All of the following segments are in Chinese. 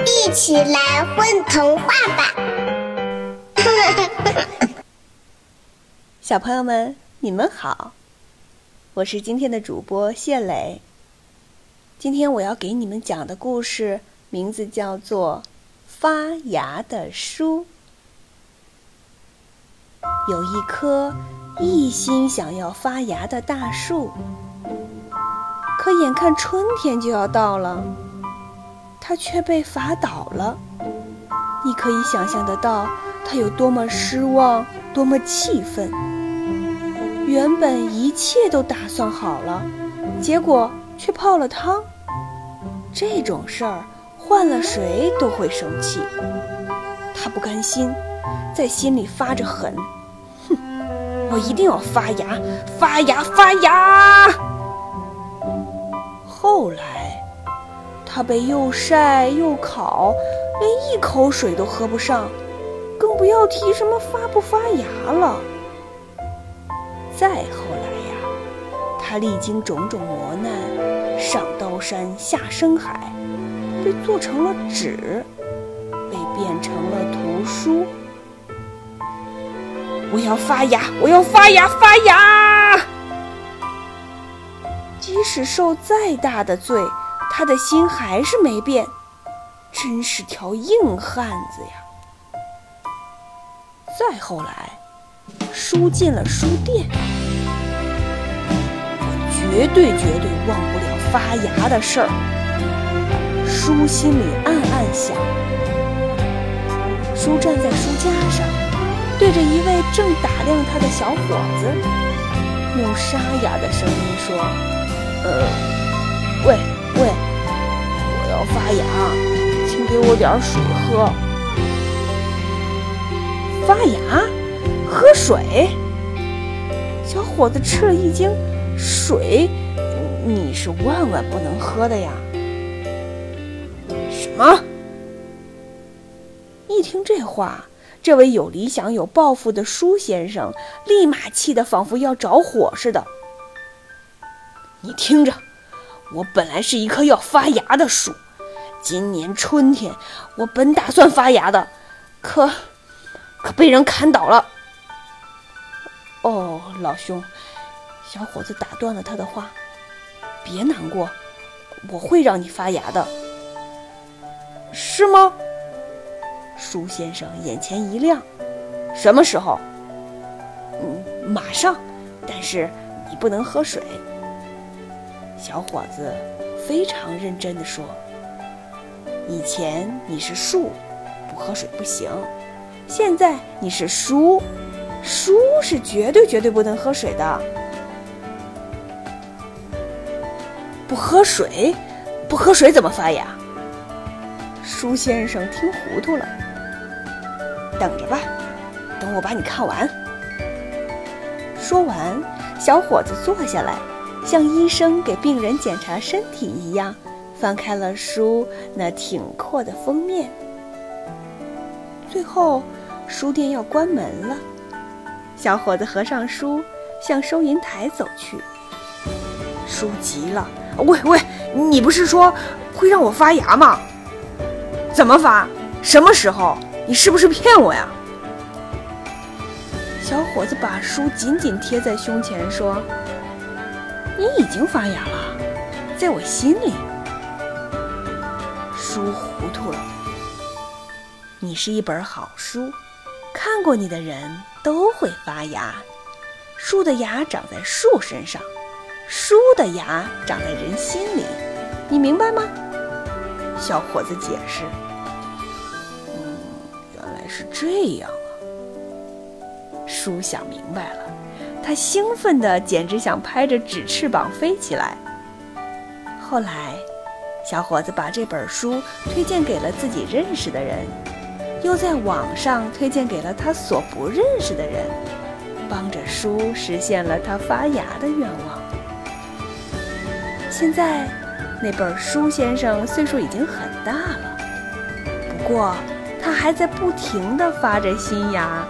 一起来混童话吧！小朋友们，你们好，我是今天的主播谢磊。今天我要给你们讲的故事名字叫做《发芽的书》。有一棵一心想要发芽的大树，可眼看春天就要到了。他却被罚倒了，你可以想象得到他有多么失望，多么气愤。原本一切都打算好了，结果却泡了汤。这种事儿换了谁都会生气。他不甘心，在心里发着狠：“哼，我一定要发芽，发芽，发芽！”后来。它被又晒又烤，连一口水都喝不上，更不要提什么发不发芽了。再后来呀，它历经种种磨难，上刀山下深海，被做成了纸，被变成了图书。我要发芽，我要发芽，发芽！即使受再大的罪。他的心还是没变，真是条硬汉子呀！再后来，书进了书店，我绝对绝对忘不了发芽的事儿。书心里暗暗想。书站在书架上，对着一位正打量他的小伙子，用沙哑的声音说：“呃，喂。”喂，要发芽，请给我点水喝。发芽？喝水？小伙子吃了一惊，水？你是万万不能喝的呀！什么？一听这话，这位有理想、有抱负的舒先生立马气得仿佛要着火似的。你听着。我本来是一棵要发芽的树，今年春天我本打算发芽的，可可被人砍倒了。哦，老兄，小伙子打断了他的话，别难过，我会让你发芽的，是吗？舒先生眼前一亮，什么时候？嗯，马上，但是你不能喝水。小伙子非常认真地说：“以前你是树，不喝水不行；现在你是书，书是绝对绝对不能喝水的。不喝水，不喝水怎么发芽？”舒先生听糊涂了，等着吧，等我把你看完。说完，小伙子坐下来。像医生给病人检查身体一样，翻开了书那挺阔的封面。最后，书店要关门了，小伙子合上书，向收银台走去。书急了：“喂喂，你不是说会让我发芽吗？怎么发？什么时候？你是不是骗我呀？”小伙子把书紧紧贴在胸前说。你已经发芽了，在我心里。书糊涂了。你是一本好书，看过你的人都会发芽。树的芽长在树身上，书的芽长在人心里。你明白吗？小伙子解释。嗯，原来是这样啊。书想明白了。他兴奋的简直想拍着纸翅膀飞起来。后来，小伙子把这本书推荐给了自己认识的人，又在网上推荐给了他所不认识的人，帮着书实现了他发芽的愿望。现在，那本书先生岁数已经很大了，不过他还在不停地发着新芽。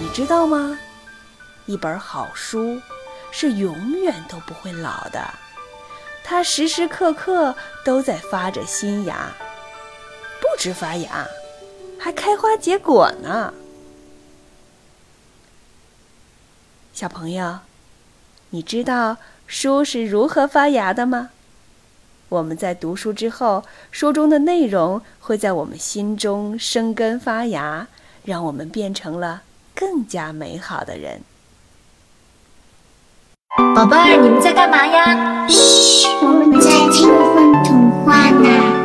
你知道吗？一本好书是永远都不会老的，它时时刻刻都在发着新芽，不止发芽，还开花结果呢。小朋友，你知道书是如何发芽的吗？我们在读书之后，书中的内容会在我们心中生根发芽，让我们变成了更加美好的人。宝贝儿，你们在干嘛呀？嘘，我们在听绘童话呢。